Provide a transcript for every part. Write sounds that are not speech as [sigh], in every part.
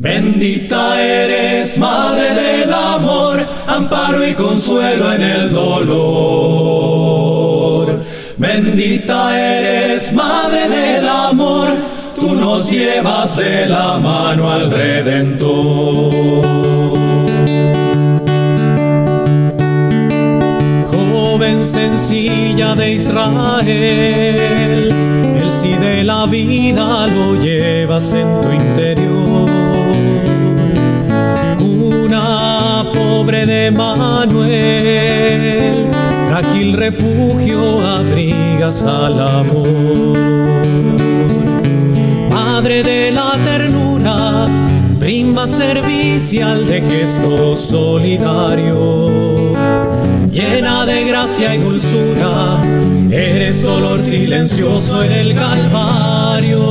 Bendita eres, Madre del Amor, amparo y consuelo en el dolor. Bendita eres, Madre del Amor, tú nos llevas de la mano al Redentor. Joven sencilla de Israel, el sí de la vida lo llevas en tu interior de Manuel, frágil refugio abrigas al amor. Madre de la ternura, prima servicial de gesto solidario, llena de gracia y dulzura, eres dolor silencioso en el Calvario.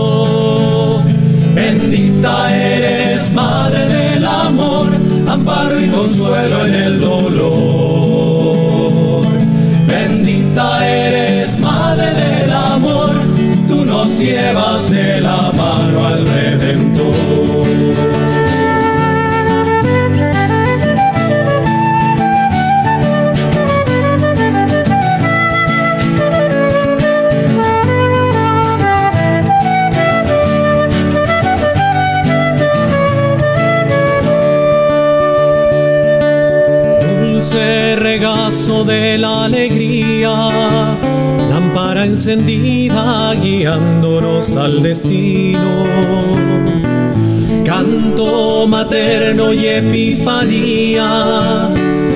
Bendita eres, Madre del Amor, amparo y consuelo en el dolor. Bendita eres, Madre del Amor, tú nos llevas de la mano al Redentor. De la alegría, lámpara encendida guiándonos al destino. Canto materno y epifanía,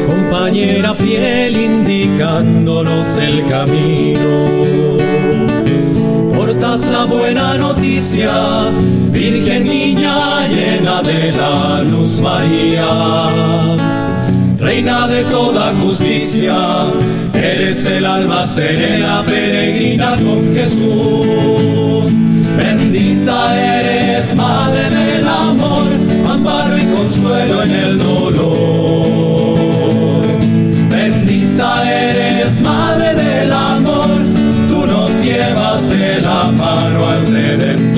compañera fiel indicándonos el camino. Portas la buena noticia, Virgen niña llena de la luz María reina de toda justicia, eres el alma serena, peregrina con Jesús. Bendita eres, madre del amor, amparo y consuelo en el dolor. Bendita eres, madre del amor, tú nos llevas de la mano al Redentor.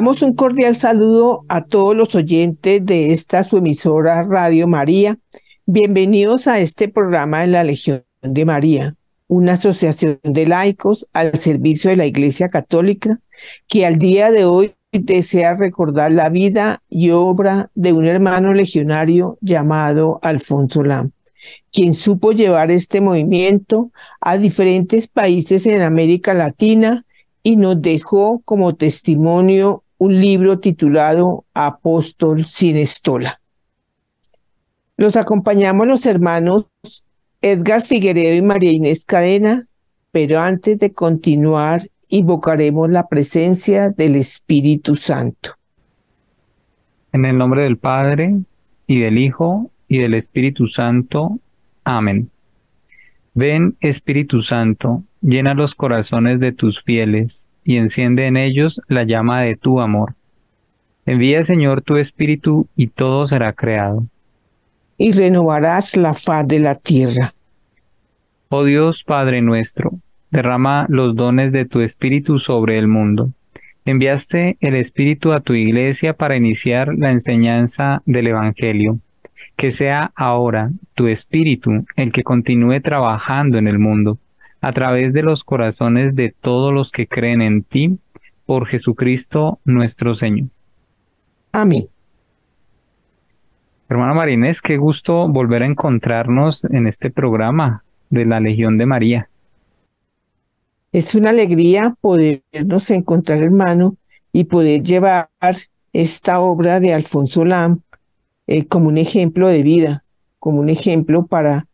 Damos un cordial saludo a todos los oyentes de esta su emisora Radio María. Bienvenidos a este programa de la Legión de María una asociación de laicos al servicio de la Iglesia Católica que al día de hoy desea recordar la vida y obra de un hermano legionario llamado Alfonso Lam, quien supo llevar este movimiento a diferentes países en América Latina y nos dejó como testimonio un libro titulado Apóstol sin estola. Los acompañamos los hermanos Edgar Figueredo y María Inés Cadena, pero antes de continuar, invocaremos la presencia del Espíritu Santo. En el nombre del Padre, y del Hijo, y del Espíritu Santo. Amén. Ven, Espíritu Santo, llena los corazones de tus fieles, y enciende en ellos la llama de tu amor. Envía, Señor, tu Espíritu, y todo será creado y renovarás la faz de la tierra. Oh Dios Padre nuestro, derrama los dones de tu Espíritu sobre el mundo. Enviaste el Espíritu a tu iglesia para iniciar la enseñanza del Evangelio. Que sea ahora tu Espíritu el que continúe trabajando en el mundo, a través de los corazones de todos los que creen en ti, por Jesucristo nuestro Señor. Amén. Hermana Marínez, qué gusto volver a encontrarnos en este programa de la Legión de María. Es una alegría podernos encontrar, hermano, y poder llevar esta obra de Alfonso Lam eh, como un ejemplo de vida, como un ejemplo para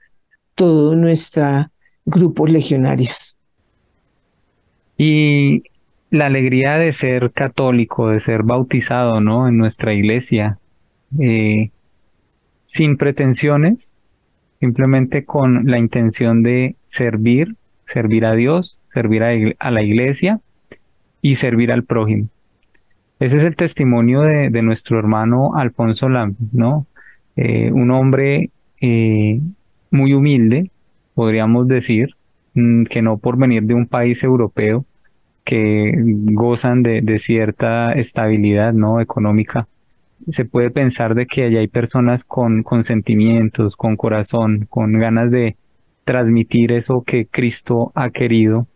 todo nuestro grupos legionarios. Y la alegría de ser católico, de ser bautizado, ¿no? En nuestra iglesia. Eh, sin pretensiones, simplemente con la intención de servir, servir a Dios, servir a, la iglesia y servir al prójimo. Ese es el testimonio de, nuestro hermano Alfonso Lam, ¿no? Eh, un hombre eh, muy humilde, podríamos decir, mm, que no por venir de un país europeo, que gozan de, cierta estabilidad no económica se puede pensar de que allá hay personas con sentimientos con corazón con ganas de transmitir eso que Cristo ha querido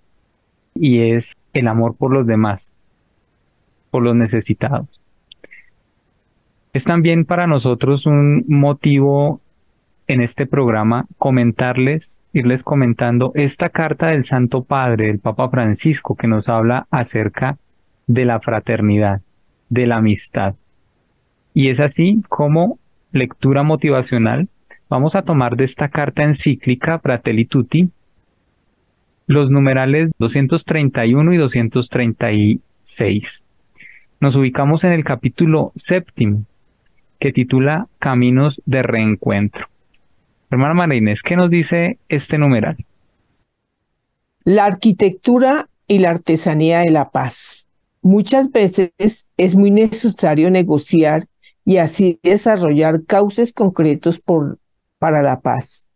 y es el amor por los demás por los necesitados. Es también para nosotros un motivo en este programa comentarles irles comentando esta carta del Santo Padre, del Papa Francisco, que nos habla acerca de la fraternidad, de la amistad. Y es así como lectura motivacional vamos a tomar de esta carta encíclica Fratelli Tutti los numerales 231 y 236. Nos ubicamos en el capítulo séptimo, que titula Caminos de Reencuentro. Hermana Marínez, ¿qué nos dice este numeral? La arquitectura y la artesanía de la paz. Muchas veces es muy necesario negociar y así desarrollar cauces concretos por, para la paz.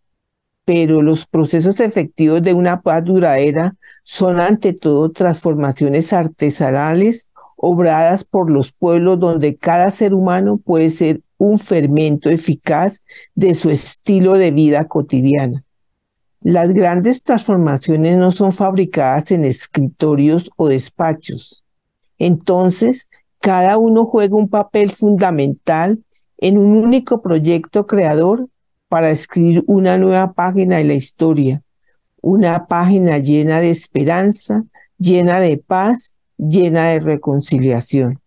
Pero los procesos efectivos de una paz duradera son ante todo transformaciones artesanales obradas por los pueblos donde cada ser humano puede ser un fermento eficaz de su estilo de vida cotidiana. Las grandes transformaciones no son fabricadas en escritorios o despachos. Entonces, cada uno juega un papel fundamental en un único proyecto creador para escribir una nueva página de la historia, una página llena de esperanza, llena de paz, llena de reconciliación.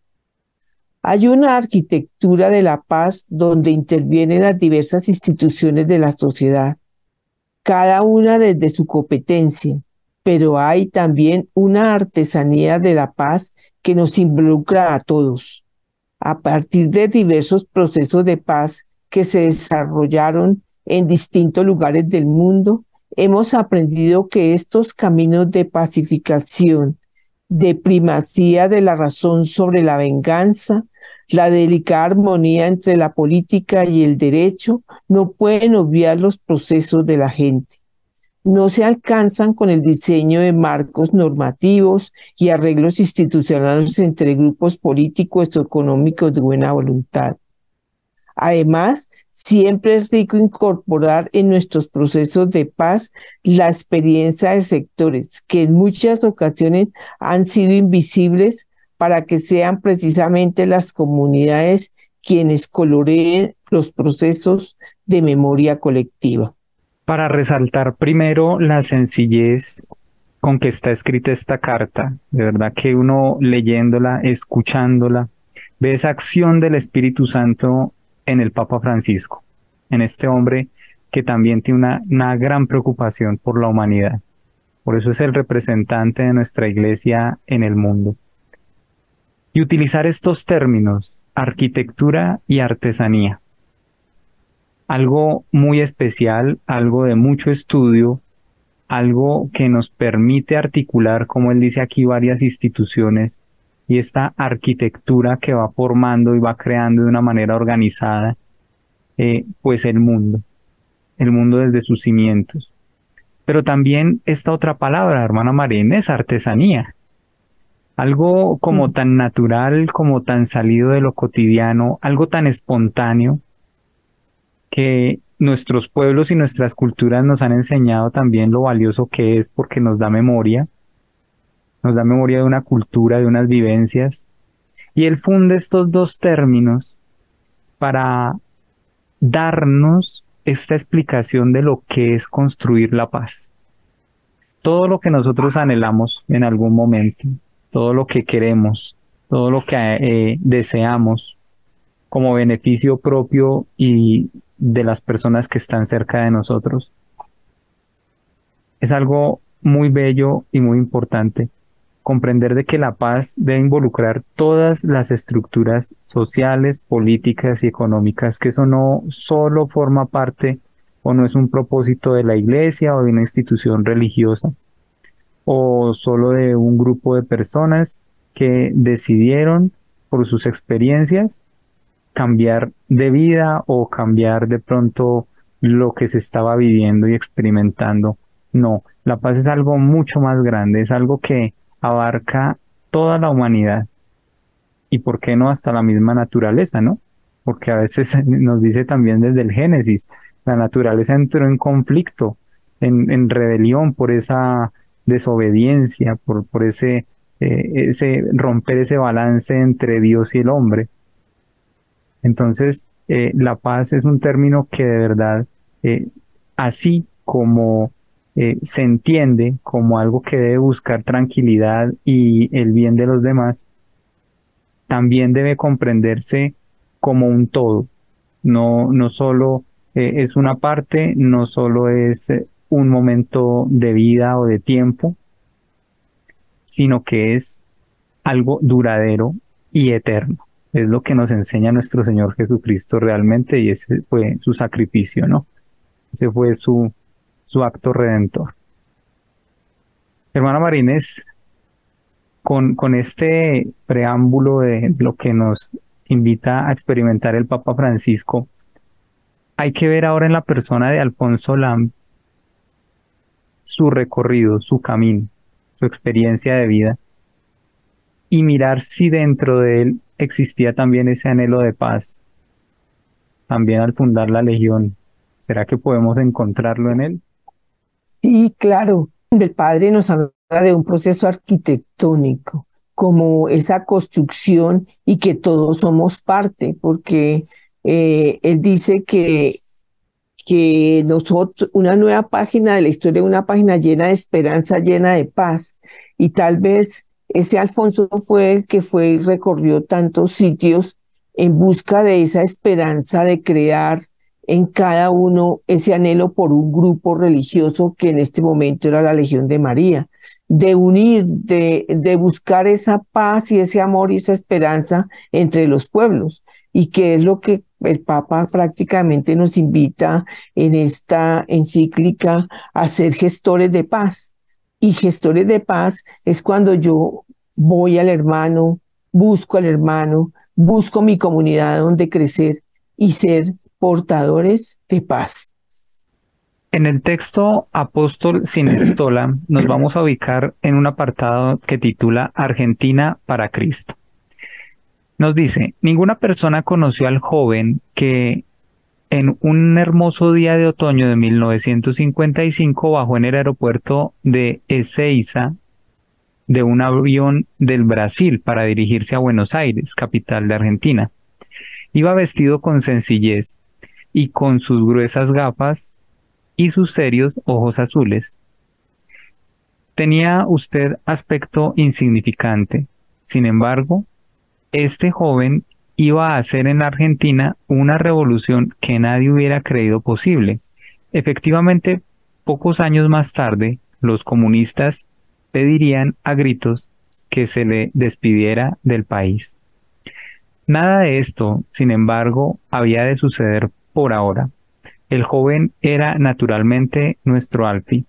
Hay una arquitectura de la paz donde intervienen las diversas instituciones de la sociedad, cada una desde su competencia, pero hay también una artesanía de la paz que nos involucra a todos. A partir de diversos procesos de paz que se desarrollaron en distintos lugares del mundo, hemos aprendido que estos caminos de pacificación, de primacía de la razón sobre la venganza, la delicada armonía entre la política y el derecho no pueden obviar los procesos de la gente. No se alcanzan con el diseño de marcos normativos y arreglos institucionales entre grupos políticos o económicos de buena voluntad. Además, siempre es rico incorporar en nuestros procesos de paz la experiencia de sectores que en muchas ocasiones han sido invisibles para que sean precisamente las comunidades quienes coloreen los procesos de memoria colectiva. Para resaltar primero la sencillez con que está escrita esta carta, de verdad que uno leyéndola, escuchándola, ve esa acción del Espíritu Santo en el Papa Francisco, en este hombre que también tiene una, una gran preocupación por la humanidad. Por eso es el representante de nuestra iglesia en el mundo y utilizar estos términos, arquitectura y artesanía. Algo muy especial, algo de mucho estudio, algo que nos permite articular, como él dice aquí, varias instituciones y esta arquitectura que va formando y va creando de una manera organizada, eh, pues el mundo, el mundo desde sus cimientos. Pero también esta otra palabra, hermana Marina, es artesanía. Algo como mm. tan natural, como tan salido de lo cotidiano, algo tan espontáneo que nuestros pueblos y nuestras culturas nos han enseñado también lo valioso que es porque nos da memoria, nos da memoria de una cultura, de unas vivencias. Y él funde estos dos términos para darnos esta explicación de lo que es construir la paz. Todo lo que nosotros anhelamos en algún momento, todo lo que queremos, todo lo que eh, deseamos como beneficio propio y de las personas que están cerca de nosotros. Es algo muy bello y muy importante comprender de que la paz debe involucrar todas las estructuras sociales, políticas y económicas, que eso no solo forma parte o no es un propósito de la iglesia o de una institución religiosa, o solo de un grupo de personas que decidieron por sus experiencias cambiar de vida o cambiar de pronto lo que se estaba viviendo y experimentando. No, la paz es algo mucho más grande, es algo que abarca toda la humanidad y por qué no hasta la misma naturaleza, ¿no? Porque a veces [laughs] nos dice también desde el Génesis, la naturaleza entró en conflicto, en, rebelión por esa desobediencia, por, por ese, eh, ese romper ese balance entre Dios y el hombre. Entonces, eh, la paz es un término que de verdad, eh, así como se entiende como algo que debe buscar tranquilidad y el bien de los demás, también debe comprenderse como un todo, no, no solo es una parte, no solo es un momento de vida o de tiempo, sino que es algo duradero y eterno. Es lo que nos enseña nuestro Señor Jesucristo realmente y ese fue su sacrificio, ¿no? Ese fue su, su acto redentor. Hermana Marínez, con, con este preámbulo de lo que nos invita a experimentar el Papa Francisco, hay que ver ahora en la persona de Alfonso Lam su recorrido, su camino, su experiencia de vida y mirar si dentro de él existía también ese anhelo de paz. También al fundar la Legión, ¿será que podemos encontrarlo en él? Sí, claro. El padre nos habla de un proceso arquitectónico, como esa construcción y que todos somos parte, porque eh, él dice que, que nosotros, una nueva página de la historia, una página llena de esperanza, llena de paz, y tal vez ese Alfonso fue el que fue y recorrió tantos sitios en busca de esa esperanza de crear en cada uno ese anhelo por un grupo religioso que en este momento era la Legión de María, de unir, de, de buscar esa paz y ese amor y esa esperanza entre los pueblos, y que es lo que el Papa prácticamente nos invita en esta encíclica a ser gestores de paz. Y gestores de paz es cuando yo voy al hermano, busco al hermano, busco mi comunidad donde crecer y ser portadores de paz. En el texto Apóstol sin [clears throat] estola nos vamos a ubicar en un apartado que titula Argentina para Cristo. Nos dice, ninguna persona conoció al joven que en un hermoso día de otoño de 1955 bajó en el aeropuerto de Ezeiza de un avión del Brasil para dirigirse a Buenos Aires, capital de Argentina. Iba vestido con sencillez y con sus gruesas gafas y sus serios ojos azules. Tenía usted aspecto insignificante. Sin embargo, este joven iba a hacer en la Argentina una revolución que nadie hubiera creído posible. Efectivamente, pocos años más tarde, los comunistas pedirían a gritos que se le despidiera del país. Nada de esto, sin embargo, había de suceder por ahora. El joven era naturalmente nuestro Alfi.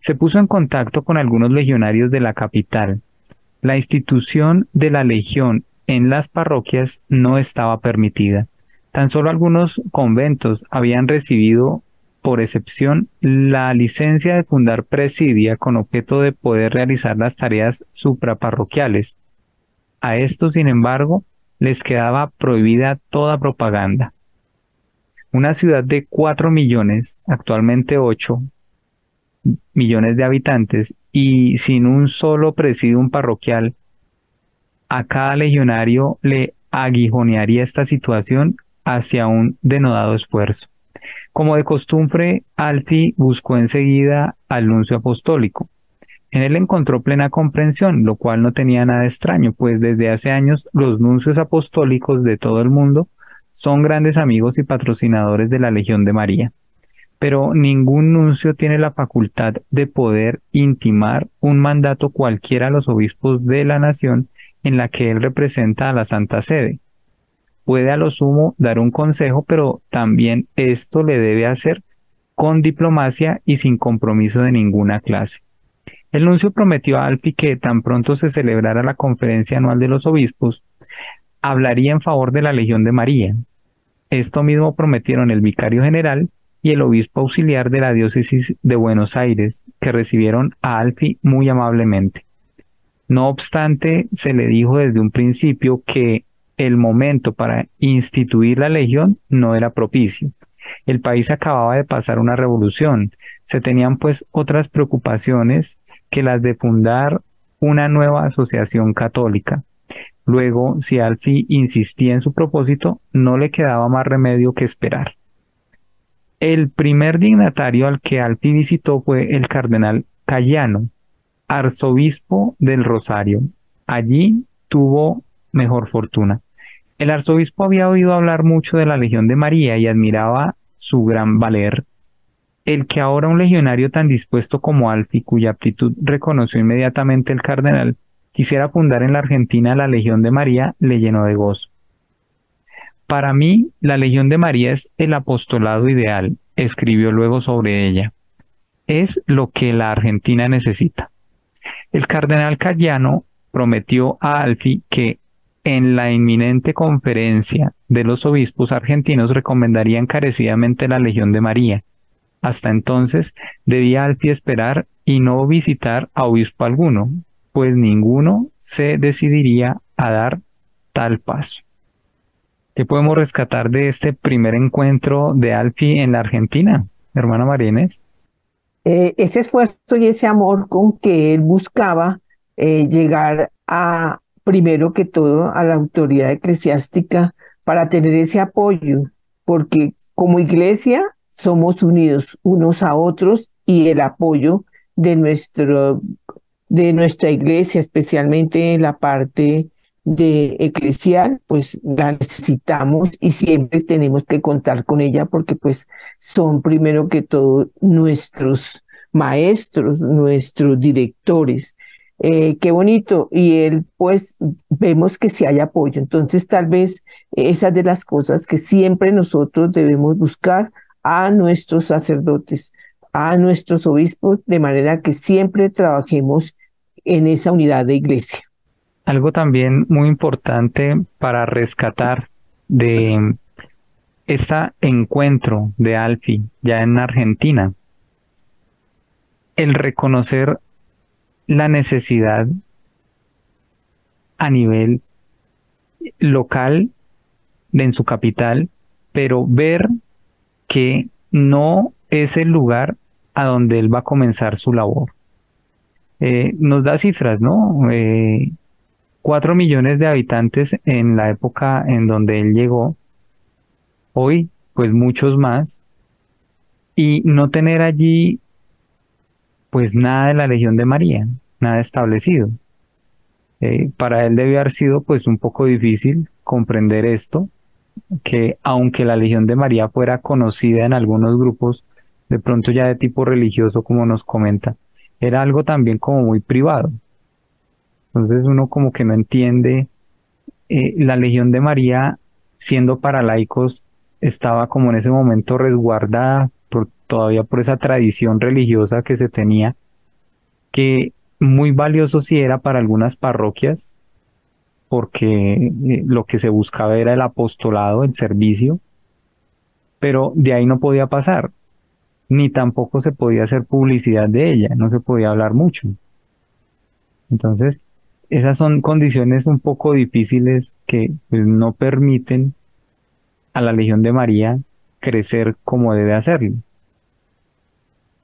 Se puso en contacto con algunos legionarios de la capital. La institución de la legión en las parroquias no estaba permitida. Tan solo algunos conventos habían recibido por excepción la licencia de fundar presidia con objeto de poder realizar las tareas supraparroquiales. A estos, sin embargo, les quedaba prohibida toda propaganda. Una ciudad de 4 millones, actualmente 8 millones de habitantes, y sin un solo presidium parroquial, a cada legionario le aguijonearía esta situación hacia un denodado esfuerzo. Como de costumbre, Alti buscó enseguida al nuncio apostólico. En él encontró plena comprensión, lo cual no tenía nada extraño, pues desde hace años los nuncios apostólicos de todo el mundo son grandes amigos y patrocinadores de la Legión de María. Pero ningún nuncio tiene la facultad de poder intimar un mandato cualquiera a los obispos de la nación en la que él representa a la Santa Sede. Puede a lo sumo dar un consejo, pero también esto le debe hacer con diplomacia y sin compromiso de ninguna clase. El nuncio prometió a Alfi que tan pronto se celebrara la conferencia anual de los obispos, hablaría en favor de la Legión de María. Esto mismo prometieron el vicario general y el obispo auxiliar de la diócesis de Buenos Aires, que recibieron a Alfi muy amablemente. No obstante, se le dijo desde un principio que el momento para instituir la legión no era propicio. El país acababa de pasar una revolución, se tenían pues otras preocupaciones que las de fundar una nueva asociación católica. Luego, si Alfi insistía en su propósito, no le quedaba más remedio que esperar. El primer dignatario al que Alfi visitó fue el cardenal Cayano, arzobispo del Rosario. Allí tuvo mejor fortuna. El arzobispo había oído hablar mucho de la Legión de María y admiraba su gran valer. El que ahora un legionario tan dispuesto como Alfi, cuya aptitud reconoció inmediatamente el cardenal, quisiera fundar en la Argentina la Legión de María, le llenó de gozo. Para mí, la Legión de María es el apostolado ideal, escribió luego sobre ella. Es lo que la Argentina necesita. El cardenal Cayano prometió a Alfi que en la inminente conferencia de los obispos argentinos recomendaría encarecidamente la Legión de María. Hasta entonces debía Alfi esperar y no visitar a obispo alguno, pues ninguno se decidiría a dar tal paso. ¿Qué podemos rescatar de este primer encuentro de Alfi en la Argentina, hermana Marínez? Eh, ese esfuerzo y ese amor con que él buscaba eh, llegar a, primero que todo, a la autoridad eclesiástica para tener ese apoyo, porque como iglesia somos unidos unos a otros y el apoyo de nuestro de nuestra iglesia, especialmente en la parte de eclesial, pues la necesitamos y siempre tenemos que contar con ella porque pues son primero que todo nuestros maestros, nuestros directores. Eh, qué bonito. Y él, pues, vemos que si hay apoyo. Entonces, tal vez esas de las cosas que siempre nosotros debemos buscar a nuestros sacerdotes, a nuestros obispos, de manera que siempre trabajemos en esa unidad de iglesia. Algo también muy importante para rescatar de este encuentro de Alfi ya en Argentina, el reconocer la necesidad a nivel local en su capital, pero ver que no es el lugar a donde él va a comenzar su labor. Eh, nos da cifras, ¿no? Eh, Cuatro millones de habitantes en la época en donde él llegó, hoy pues muchos más, y no tener allí pues nada de la Legión de María, nada establecido. Eh, para él debe haber sido pues un poco difícil comprender esto, que aunque la Legión de María fuera conocida en algunos grupos, de pronto ya de tipo religioso como nos comenta, era algo también como muy privado. Entonces uno como que no entiende, eh, la Legión de María, siendo para laicos, estaba como en ese momento resguardada por, todavía por esa tradición religiosa que se tenía, que muy valioso sí era para algunas parroquias, porque eh, lo que se buscaba era el apostolado, el servicio, pero de ahí no podía pasar, ni tampoco se podía hacer publicidad de ella, no se podía hablar mucho. Entonces, esas son condiciones un poco difíciles que pues, no permiten a la Legión de María crecer como debe hacerlo.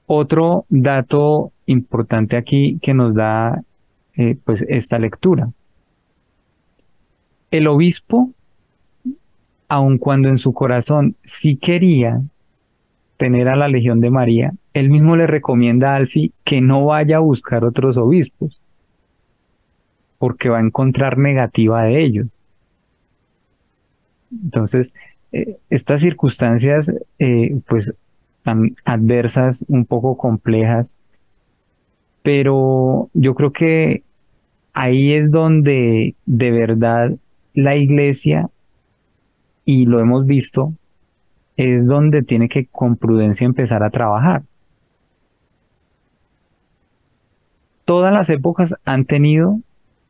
Otro dato importante aquí que nos da eh, pues esta lectura. El obispo, aun cuando en su corazón sí quería tener a la Legión de María, él mismo le recomienda a Alfi que no vaya a buscar otros obispos, porque va a encontrar negativa de ellos. Entonces, eh, estas circunstancias, eh, pues, tan adversas, un poco complejas, pero yo creo que ahí es donde de verdad la iglesia, y lo hemos visto, es donde tiene que con prudencia empezar a trabajar. Todas las épocas han tenido,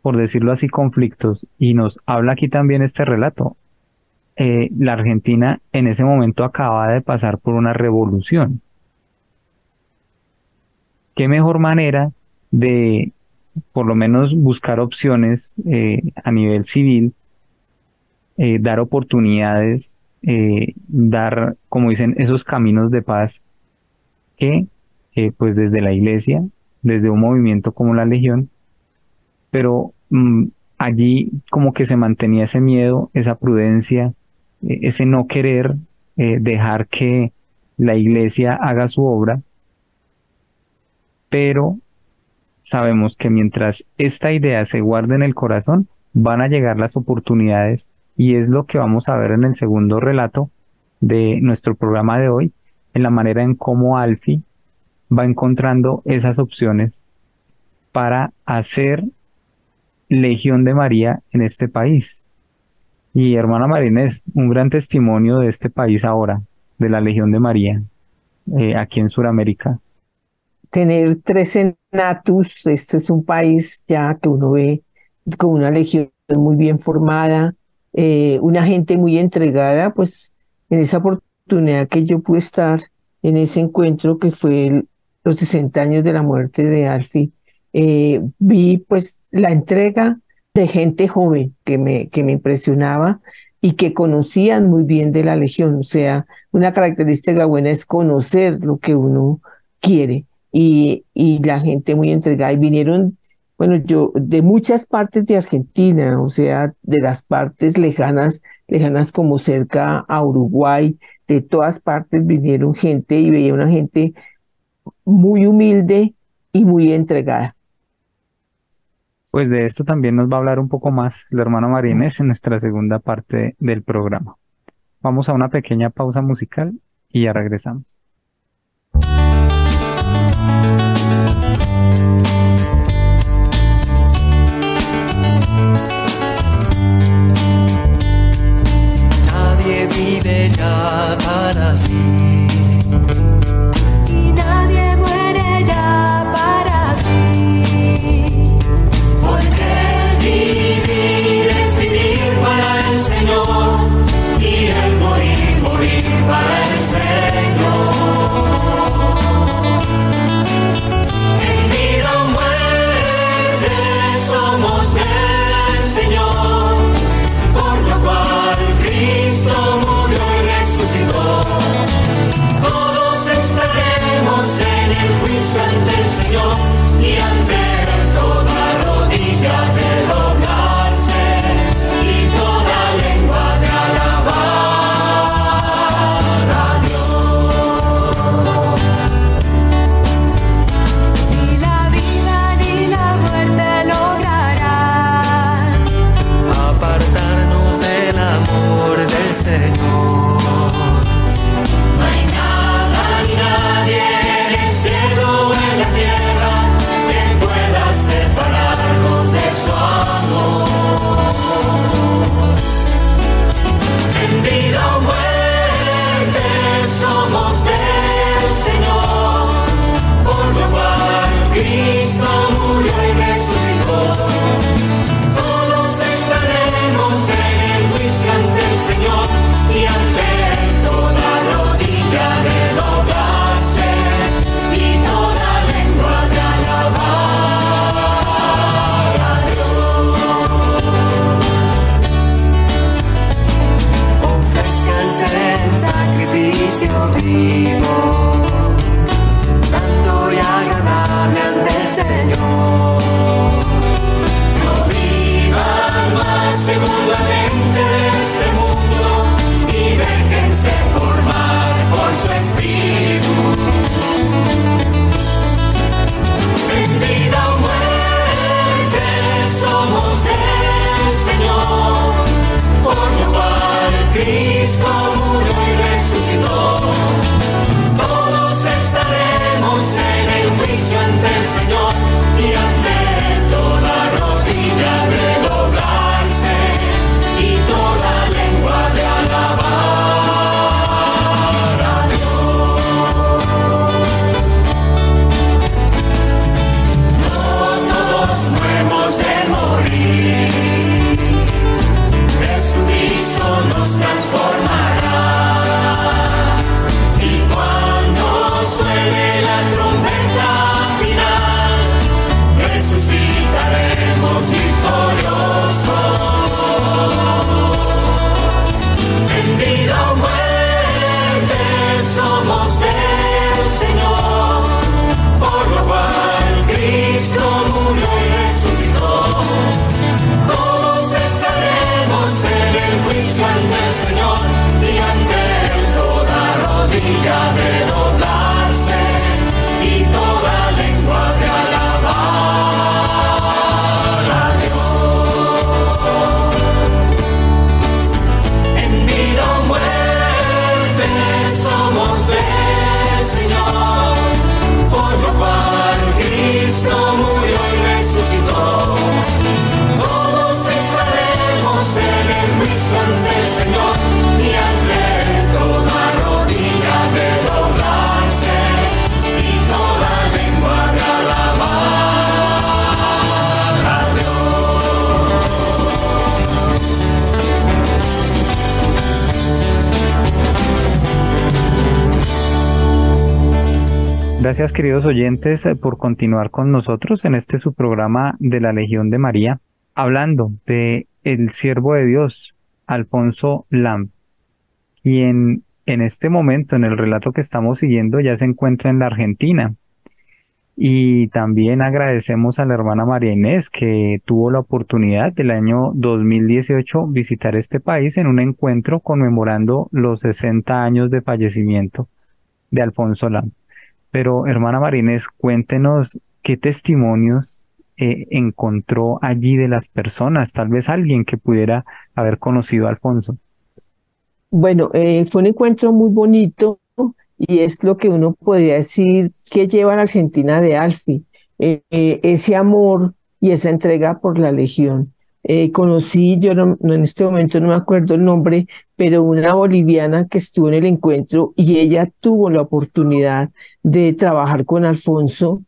por decirlo así, conflictos y nos habla aquí también este relato. Eh, la Argentina en ese momento acaba de pasar por una revolución. ¿Qué mejor manera de por lo menos buscar opciones eh, a nivel civil, eh, dar oportunidades, dar, como dicen, esos caminos de paz que, pues desde la iglesia, desde un movimiento como la Legión, pero mm, allí como que se mantenía ese miedo, esa prudencia, e, ese no querer eh, dejar que la iglesia haga su obra, pero sabemos que mientras esta idea se guarde en el corazón, van a llegar las oportunidades y es lo que vamos a ver en el segundo relato de nuestro programa de hoy, en la manera en cómo Alfi va encontrando esas opciones para hacer Legión de María en este país. Y hermana Marina es un gran testimonio de este país ahora, de la Legión de María, eh, aquí en Sudamérica. Tener tres senatus, este es un país ya que uno ve con una legión muy bien formada, eh, una gente muy entregada, pues en esa oportunidad que yo pude estar en ese encuentro que fue los 60 años de la muerte de Alfie, eh, vi pues la entrega de gente joven que me, que me impresionaba y que conocían muy bien de la Legión. O sea, una característica buena es conocer lo que uno quiere y, y la gente muy entregada. Y vinieron, bueno, yo, de muchas partes de Argentina, o sea, de las partes lejanas, lejanas como cerca a Uruguay, de todas partes vinieron gente y veía una gente muy humilde y muy entregada. Pues de esto también nos va a hablar un poco más el hermano Marínez en nuestra segunda parte del programa. Vamos a una pequeña pausa musical y ya regresamos. Nadie vive ya para sí Mediante toda rodilla de doblar. Gracias queridos oyentes eh, por continuar con nosotros en este su programa de la Legión de María, hablando de el siervo de Dios, Alfonso Lam, quien en este momento, en el relato que estamos siguiendo, ya se encuentra en la Argentina. Y también agradecemos a la hermana María Inés que tuvo la oportunidad del año 2018 visitar este país en un encuentro conmemorando los 60 años de fallecimiento de Alfonso Lam. Pero hermana María Inés, cuéntenos qué testimonios eh, encontró allí de las personas, tal vez alguien que pudiera haber conocido a Alfonso. Bueno, eh, fue un encuentro muy bonito y es lo que uno podría decir que lleva la Argentina de Alfi, eh, eh, ese amor y esa entrega por la Legión. conocí, yo no, en este momento no me acuerdo el nombre, pero una boliviana que estuvo en el encuentro y ella tuvo la oportunidad de trabajar con Alfonso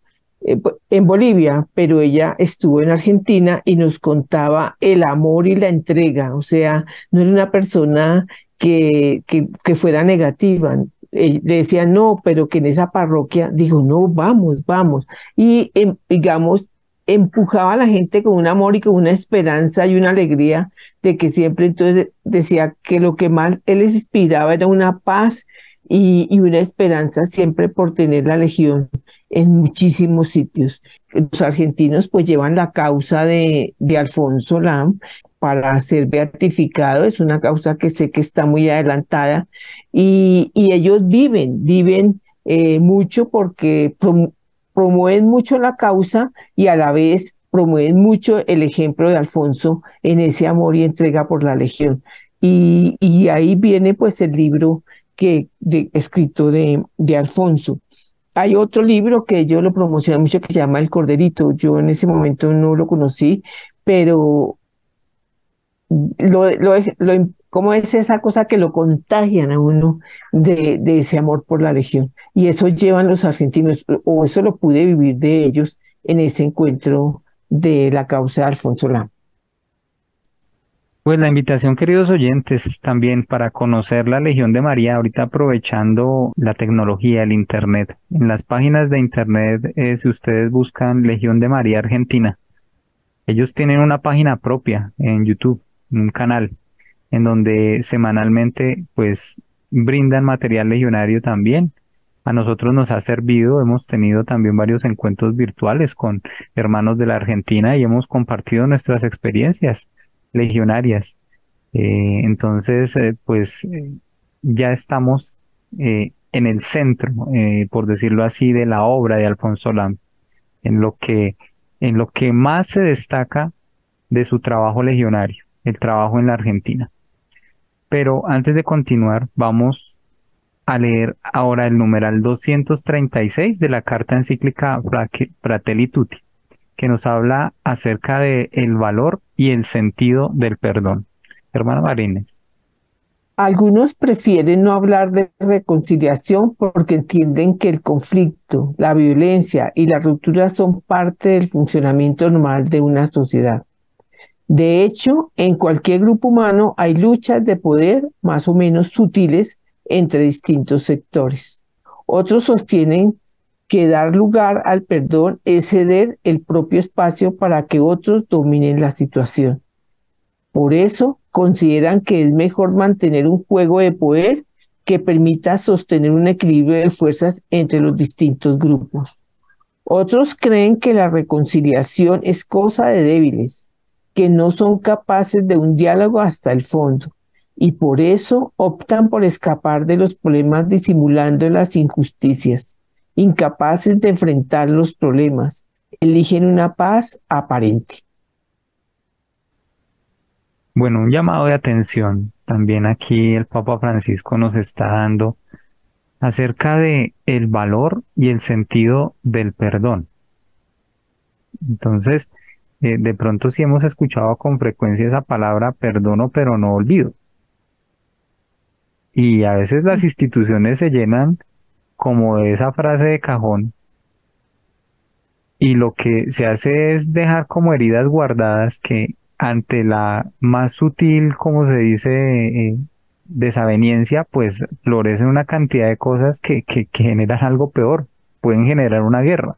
en Bolivia, pero ella estuvo en Argentina y nos contaba el amor y la entrega, o sea, no era una persona que, que, fuera negativa. Eh, decía no, pero que en esa parroquia dijo, no, vamos, vamos. Y em, digamos, empujaba a la gente con un amor y con una esperanza y una alegría de que siempre entonces decía que lo que más él les inspiraba era una paz y, una esperanza siempre por tener la legión en muchísimos sitios. Los argentinos pues llevan la causa de, Alfonso Lam para ser beatificado, es una causa que sé que está muy adelantada y, y ellos viven, viven eh, mucho porque promueven mucho la causa y a la vez promueven mucho el ejemplo de Alfonso en ese amor y entrega por la Legión. Y, ahí viene pues el libro que escrito de, de Alfonso. Hay otro libro que yo lo promociono mucho que se llama El Corderito. Yo en ese momento no lo conocí, pero lo, lo, lo, ¿cómo es esa cosa que lo contagian a uno de, ese amor por la legión? Y eso llevan los argentinos, o eso lo pude vivir de ellos en ese encuentro de la causa de Alfonso Lam. Pues la invitación, queridos oyentes, también para conocer la Legión de María, ahorita aprovechando la tecnología, el Internet. En las páginas de Internet, eh, si ustedes buscan Legión de María Argentina, ellos tienen una página propia en YouTube un canal en donde semanalmente pues brindan material legionario también. A nosotros nos ha servido, hemos tenido también varios encuentros virtuales con hermanos de la Argentina y hemos compartido nuestras experiencias legionarias. Eh, entonces, eh, pues eh, ya estamos en el centro, por decirlo así, de la obra de Alfonso Lam, en lo que, en lo que más se destaca de su trabajo legionario el trabajo en la Argentina. Pero antes de continuar, vamos a leer ahora el numeral 236 de la carta encíclica Fratelli Tutti, que nos habla acerca de el valor y el sentido del perdón. Hermana Marines. Algunos prefieren no hablar de reconciliación porque entienden que el conflicto, la violencia y la ruptura son parte del funcionamiento normal de una sociedad. De hecho, en cualquier grupo humano hay luchas de poder más o menos sutiles entre distintos sectores. Otros sostienen que dar lugar al perdón es ceder el propio espacio para que otros dominen la situación. Por eso consideran que es mejor mantener un juego de poder que permita sostener un equilibrio de fuerzas entre los distintos grupos. Otros creen que la reconciliación es cosa de débiles, que no son capaces de un diálogo hasta el fondo y por eso optan por escapar de los problemas disimulando las injusticias, incapaces de enfrentar los problemas, eligen una paz aparente. Bueno, un llamado de atención también aquí el Papa Francisco nos está dando acerca de el valor y el sentido del perdón. Entonces, eh, de pronto sí hemos escuchado con frecuencia esa palabra perdono pero no olvido. Y a veces las instituciones se llenan como de esa frase de cajón y lo que se hace es dejar como heridas guardadas que ante la más sutil, como se dice, eh, desaveniencia, pues florecen una cantidad de cosas que, que, que generan algo peor pueden generar una guerra.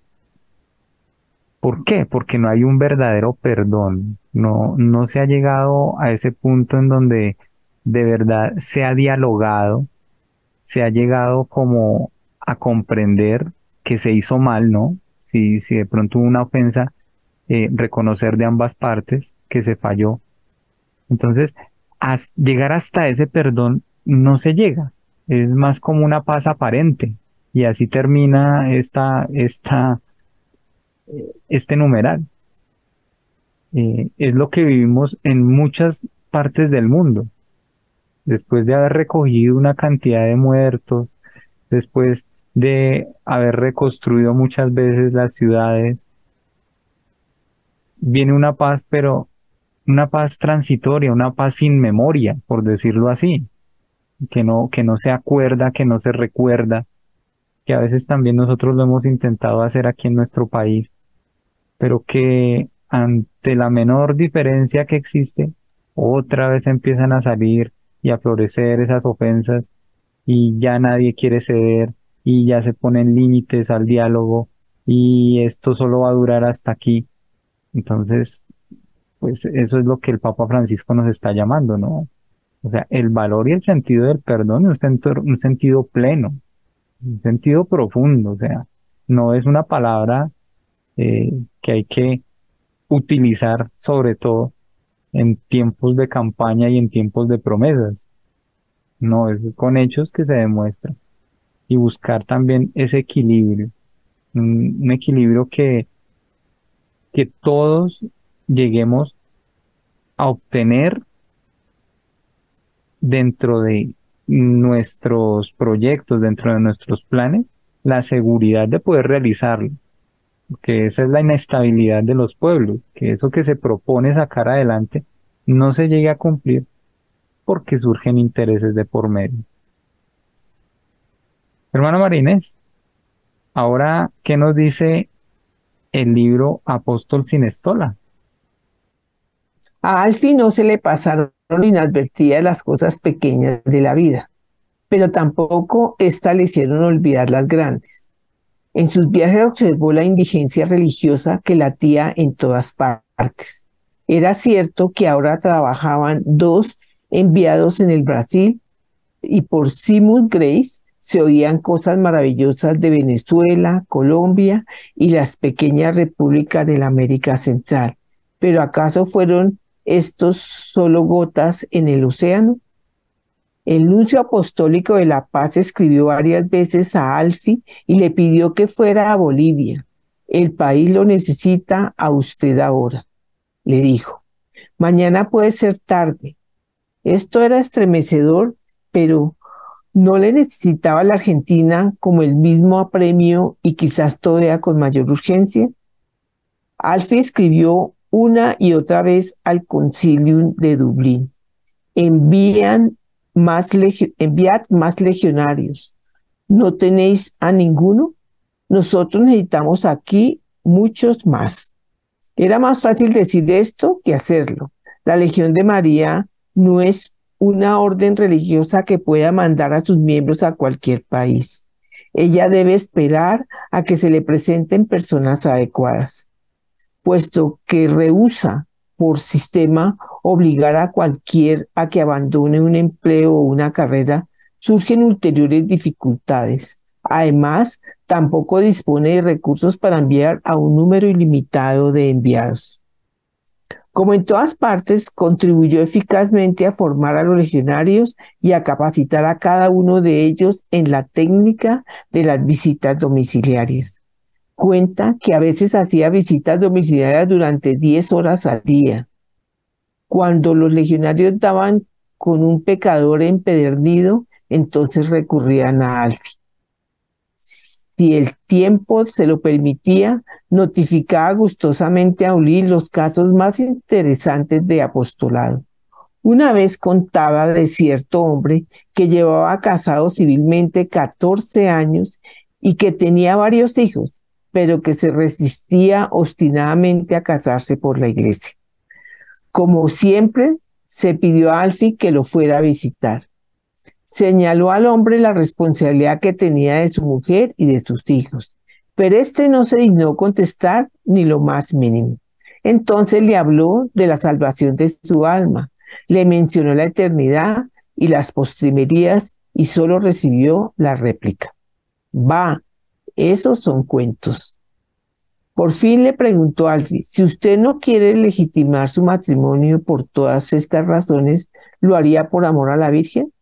¿Por qué? Porque no hay un verdadero perdón. No, no se ha llegado a ese punto en donde de verdad se ha dialogado, se ha llegado como a comprender que se hizo mal, ¿no? Si, si de pronto hubo una ofensa, eh, reconocer de ambas partes que se falló. Entonces, llegar hasta ese perdón no se llega. Es más como una paz aparente. Y así termina esta, esta, este numeral. Eh, es lo que vivimos en muchas partes del mundo. Después de haber recogido una cantidad de muertos, después de haber reconstruido muchas veces las ciudades, viene una paz, pero una paz transitoria, una paz sin memoria, por decirlo así, que no, que no se acuerda, que no se recuerda, que a veces también nosotros lo hemos intentado hacer aquí en nuestro país, pero que ante la menor diferencia que existe, otra vez empiezan a salir y a florecer esas ofensas y ya nadie quiere ceder y ya se ponen límites al diálogo y esto solo va a durar hasta aquí. Entonces, pues eso es lo que el Papa Francisco nos está llamando, ¿no? O sea, el valor y el sentido del perdón es un, sentido pleno, un sentido profundo, o sea, no es una palabra eh, que hay que utilizar sobre todo en tiempos de campaña y en tiempos de promesas. No, es con hechos que se demuestra. Y buscar también ese equilibrio, un, equilibrio que, que todos lleguemos a obtener dentro de nuestros proyectos, dentro de nuestros planes, la seguridad de poder realizarlo. Que esa es la inestabilidad de los pueblos, que eso que se propone sacar adelante no se llegue a cumplir porque surgen intereses de por medio. Hermano Marínez, ahora, ¿qué nos dice el libro Apóstol sin estola? A Alfie no se le pasaron inadvertidas las cosas pequeñas de la vida, pero tampoco ésta le hicieron olvidar las grandes. En sus viajes observó la indigencia religiosa que latía en todas partes. Era cierto que ahora trabajaban dos enviados en el Brasil y por Simon Grace se oían cosas maravillosas de Venezuela, Colombia y las pequeñas repúblicas de la América Central. Pero ¿acaso fueron estos solo gotas en el océano? El nuncio apostólico de la paz escribió varias veces a Alfi y le pidió que fuera a Bolivia. El país lo necesita a usted ahora, le dijo. Mañana puede ser tarde. Esto era estremecedor, pero no le necesitaba la Argentina como el mismo apremio y quizás todavía con mayor urgencia. Alfi escribió una y otra vez al concilium de Dublín. Envían más enviad más legionarios. ¿No tenéis a ninguno? Nosotros necesitamos aquí muchos más. Era más fácil decir esto que hacerlo. La Legión de María no es una orden religiosa que pueda mandar a sus miembros a cualquier país. Ella debe esperar a que se le presenten personas adecuadas puesto que rehúsa por sistema obligar a cualquier a que abandone un empleo o una carrera, surgen ulteriores dificultades. Además, tampoco dispone de recursos para enviar a un número ilimitado de enviados. Como en todas partes, contribuyó eficazmente a formar a los legionarios y a capacitar a cada uno de ellos en la técnica de las visitas domiciliarias cuenta que a veces hacía visitas domiciliarias durante 10 horas al día. Cuando los legionarios daban con un pecador empedernido, entonces recurrían a Alfi. Si el tiempo se lo permitía, notificaba gustosamente a Uli los casos más interesantes de apostolado. Una vez contaba de cierto hombre que llevaba casado civilmente 14 años y que tenía varios hijos, pero que se resistía obstinadamente a casarse por la iglesia. Como siempre, se pidió a Alfie que lo fuera a visitar. Señaló al hombre la responsabilidad que tenía de su mujer y de sus hijos. Pero éste no se dignó contestar ni lo más mínimo. Entonces le habló de la salvación de su alma, le mencionó la eternidad y las postrimerías y solo recibió la réplica. Va, esos son cuentos. Por fin le preguntó Alfie, si usted no quiere legitimar su matrimonio por todas estas razones, ¿lo haría por amor a la Virgen?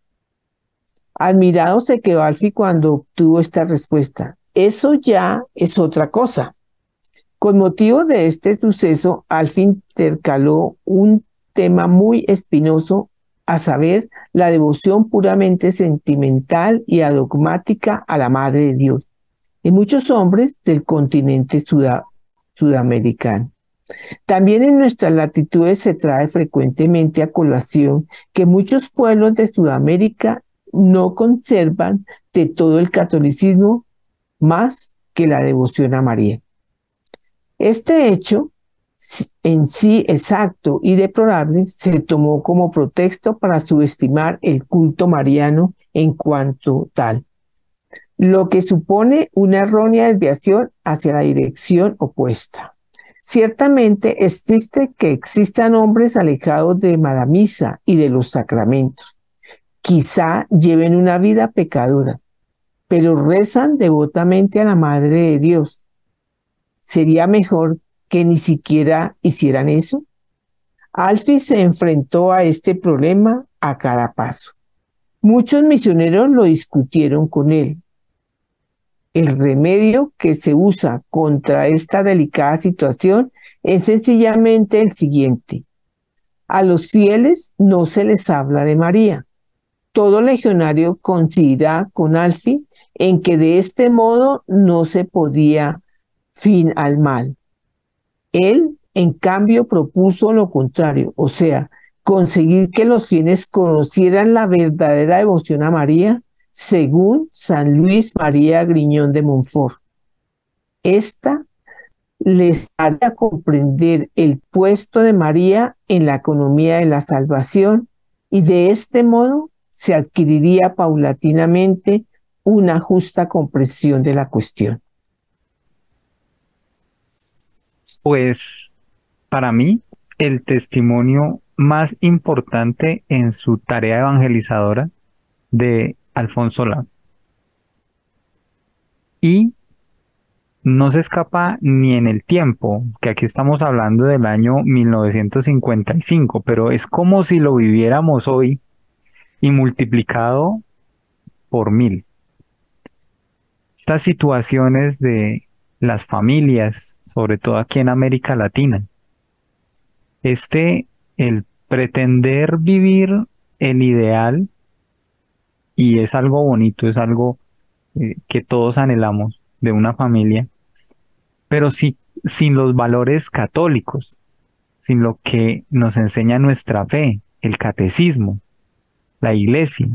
Admirado se quedó Alfie cuando obtuvo esta respuesta. Eso ya es otra cosa. Con motivo de este suceso, Alfie intercaló un tema muy espinoso, a saber, la devoción puramente sentimental y adogmática a la Madre de Dios en muchos hombres del continente sudamericano. También en nuestras latitudes se trae frecuentemente a colación que muchos pueblos de Sudamérica no conservan de todo el catolicismo más que la devoción a María. Este hecho en sí exacto y deplorable se tomó como pretexto para subestimar el culto mariano en cuanto tal, lo que supone una errónea desviación hacia la dirección opuesta. Ciertamente es triste que existan hombres alejados de Madamisa y de los sacramentos. Quizá lleven una vida pecadora, pero rezan devotamente a la Madre de Dios. Sería mejor que ni siquiera hicieran eso. Alfie se enfrentó a este problema a cada paso. Muchos misioneros lo discutieron con él, el remedio que se usa contra esta delicada situación es sencillamente el siguiente. A los fieles no se les habla de María. Todo legionario coincidirá con Alfi en que de este modo no se podía fin al mal. Él, en cambio, propuso lo contrario, o sea, conseguir que los fieles conocieran la verdadera devoción a María según San Luis María Griñón de Montfort. Esta les haría comprender el puesto de María en la economía de la salvación y de este modo se adquiriría paulatinamente una justa comprensión de la cuestión. Pues para mí el testimonio más importante en su tarea evangelizadora de Alfonso La. Y no se escapa ni en el tiempo, que aquí estamos hablando del año 1955, pero es como si lo viviéramos hoy y multiplicado por mil. Estas situaciones de las familias, sobre todo aquí en América Latina, este, el pretender vivir el ideal y es algo bonito, es algo eh, que todos anhelamos de una familia, pero si, sin los valores católicos, sin lo que nos enseña nuestra fe, el catecismo, la iglesia,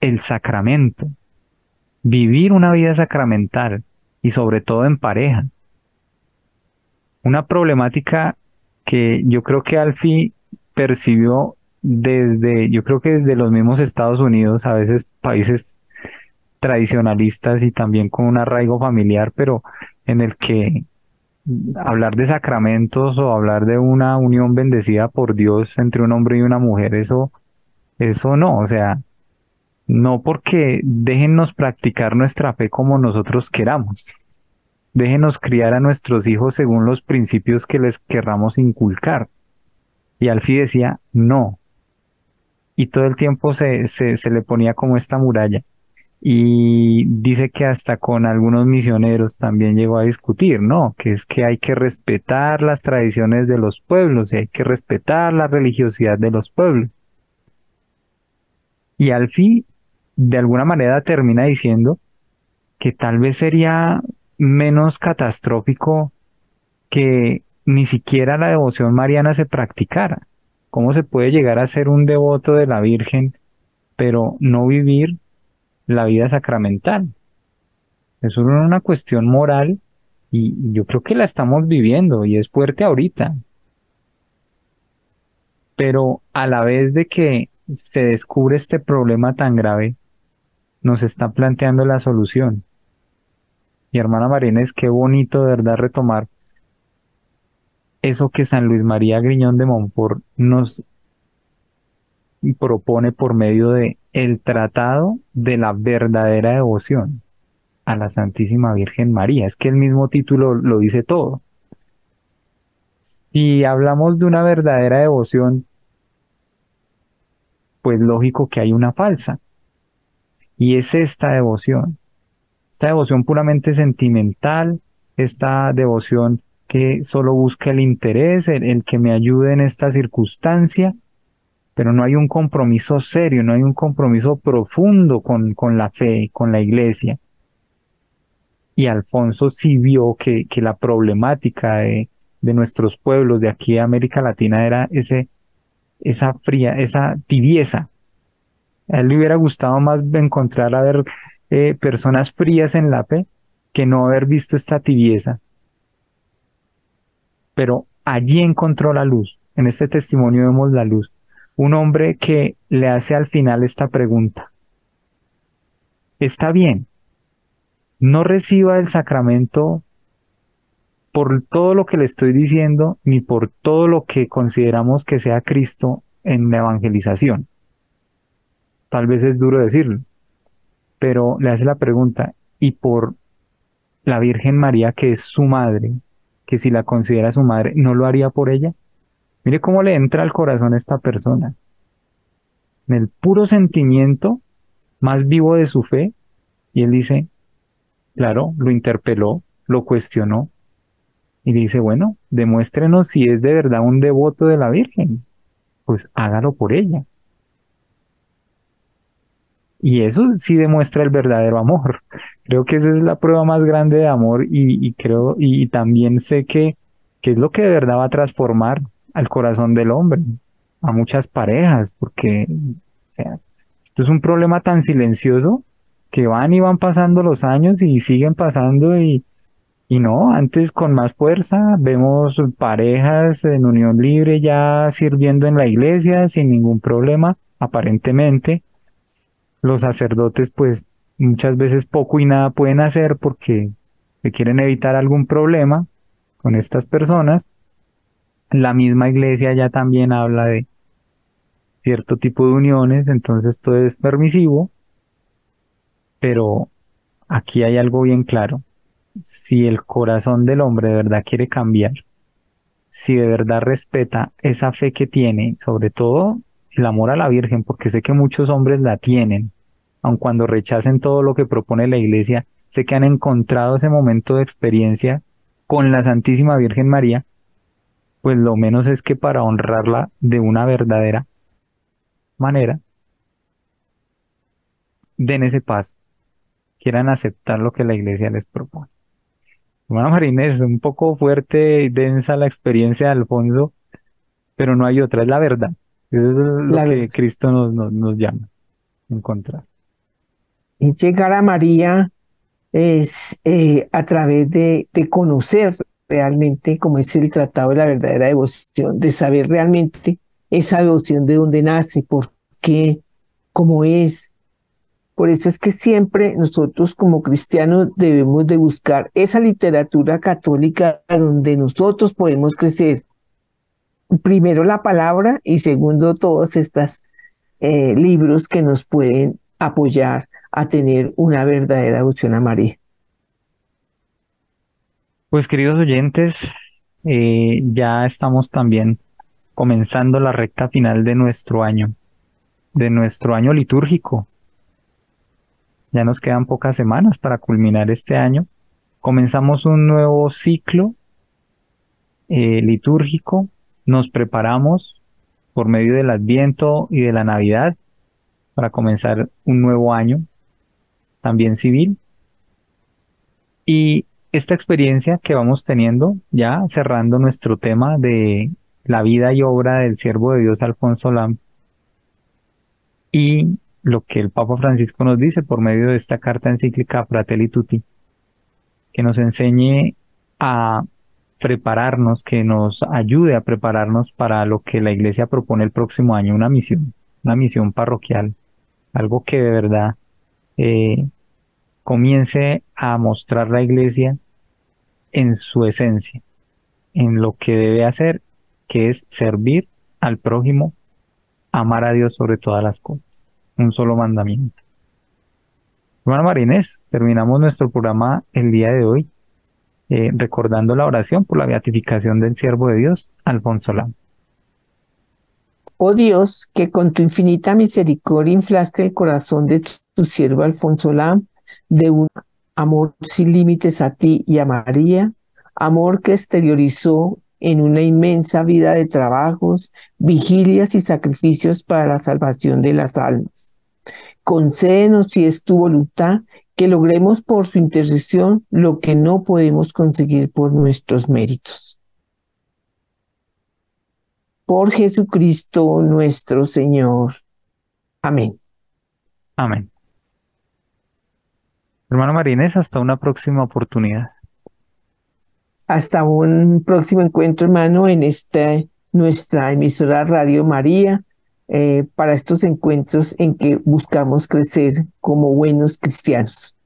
el sacramento, vivir una vida sacramental y sobre todo en pareja. Una problemática que yo creo que Alfie percibió desde, yo creo que desde los mismos Estados Unidos, a veces países tradicionalistas y también con un arraigo familiar, pero en el que hablar de sacramentos o hablar de una unión bendecida por Dios entre un hombre y una mujer, eso, eso no, o sea, no porque déjenos practicar nuestra fe como nosotros queramos. Déjenos criar a nuestros hijos según los principios que les querramos inculcar. Y Alfie decía, no, y todo el tiempo se, se, le ponía como esta muralla. Y dice que hasta con algunos misioneros también llegó a discutir, ¿no? Que es que hay que respetar las tradiciones de los pueblos y hay que respetar la religiosidad de los pueblos. Y al fin, de alguna manera termina diciendo que tal vez sería menos catastrófico que ni siquiera la devoción mariana se practicara, ¿Cómo se puede llegar a ser un devoto de la Virgen, pero no vivir la vida sacramental? Es una cuestión moral y yo creo que la estamos viviendo y es fuerte ahorita. Pero a la vez de que se descubre este problema tan grave, nos está planteando la solución. Y hermana Marines, qué bonito de verdad retomar eso que San Luis María Griñón de Montfort nos propone por medio de el tratado de la verdadera devoción a la Santísima Virgen María. Es que el mismo título lo dice todo. Si hablamos de una verdadera devoción, pues lógico que hay una falsa. Y es esta devoción. Esta devoción puramente sentimental, esta devoción que solo busca el interés, el, que me ayude en esta circunstancia, pero no hay un compromiso serio, no hay un compromiso profundo con, con la fe, con la iglesia. Y Alfonso sí vio que, que la problemática de, de nuestros pueblos de aquí de América Latina era ese, esa fría, esa tibieza. A él le hubiera gustado más encontrar a ver eh, personas frías en la fe que no haber visto esta tibieza pero allí encontró la luz. En este testimonio vemos la luz. Un hombre que le hace al final esta pregunta. Está bien, no reciba el sacramento por todo lo que le estoy diciendo, ni por todo lo que consideramos que sea Cristo en la evangelización. Tal vez es duro decirlo, pero le hace la pregunta, ¿y por la Virgen María, que es su madre, que si la considera su madre, no lo haría por ella. Mire cómo le entra al corazón a esta persona. En el puro sentimiento más vivo de su fe, y él dice, claro, lo interpeló, lo cuestionó, y dice, bueno, demuéstrenos si es de verdad un devoto de la Virgen, pues hágalo por ella. Y eso sí demuestra el verdadero amor. Creo que esa es la prueba más grande de amor y, creo, y, también sé que, que es lo que de verdad va a transformar al corazón del hombre, a muchas parejas, porque o sea, esto es un problema tan silencioso que van y van pasando los años y siguen pasando y, y no, antes con más fuerza vemos parejas en unión libre ya sirviendo en la iglesia sin ningún problema, aparentemente, los sacerdotes pues muchas veces poco y nada pueden hacer porque se quieren evitar algún problema con estas personas. La misma iglesia ya también habla de cierto tipo de uniones, entonces todo es permisivo, pero aquí hay algo bien claro. Si el corazón del hombre de verdad quiere cambiar, si de verdad respeta esa fe que tiene, sobre todo el amor a la Virgen, porque sé que muchos hombres la tienen, aun cuando rechacen todo lo que propone la Iglesia, sé que han encontrado ese momento de experiencia con la Santísima Virgen María, pues lo menos es que para honrarla de una verdadera manera, den ese paso, quieran aceptar lo que la Iglesia les propone. Hermano Marínez, es un poco fuerte y densa la experiencia de Alfonso, pero no hay otra, es la verdad. Eso es lo que Cristo nos, nos, llama a encontrar. Y llegar a María es eh, a través de, conocer realmente cómo es el tratado de la verdadera devoción, de saber realmente esa devoción de dónde nace, por qué, cómo es. Por eso es que siempre nosotros como cristianos debemos de buscar esa literatura católica donde nosotros podemos crecer, primero la palabra y segundo todos estos eh, libros que nos pueden apoyar a tener una verdadera devoción a María. Pues queridos oyentes, eh, ya estamos también comenzando la recta final de nuestro año, de nuestro año litúrgico. Ya nos quedan pocas semanas para culminar este año. Comenzamos un nuevo ciclo eh, litúrgico nos preparamos por medio del Adviento y de la Navidad para comenzar un nuevo año, también civil. Y esta experiencia que vamos teniendo, ya cerrando nuestro tema de la vida y obra del siervo de Dios Alfonso Lam, y lo que el Papa Francisco nos dice por medio de esta carta encíclica Fratelli Tutti, que nos enseñe a prepararnos, que nos ayude a prepararnos para lo que la iglesia propone el próximo año, una misión, una misión parroquial, algo que de verdad eh, comience a mostrar la iglesia en su esencia, en lo que debe hacer, que es servir al prójimo, amar a Dios sobre todas las cosas. Un solo mandamiento. Hermano Marínez, terminamos nuestro programa el día de hoy eh, recordando la oración por la beatificación del siervo de Dios, Alfonso Lam. Oh Dios, que con tu infinita misericordia inflaste el corazón de tu siervo Alfonso Lam de un amor sin límites a ti y a María, amor que exteriorizó en una inmensa vida de trabajos, vigilias y sacrificios para la salvación de las almas. Concédenos, si es tu voluntad, que logremos por su intercesión lo que no podemos conseguir por nuestros méritos. Por Jesucristo nuestro Señor. Amén. Amén. Hermano Marínez, hasta una próxima oportunidad. Hasta un próximo encuentro, hermano, en esta nuestra emisora Radio María, eh, para estos encuentros en que buscamos crecer como buenos cristianos.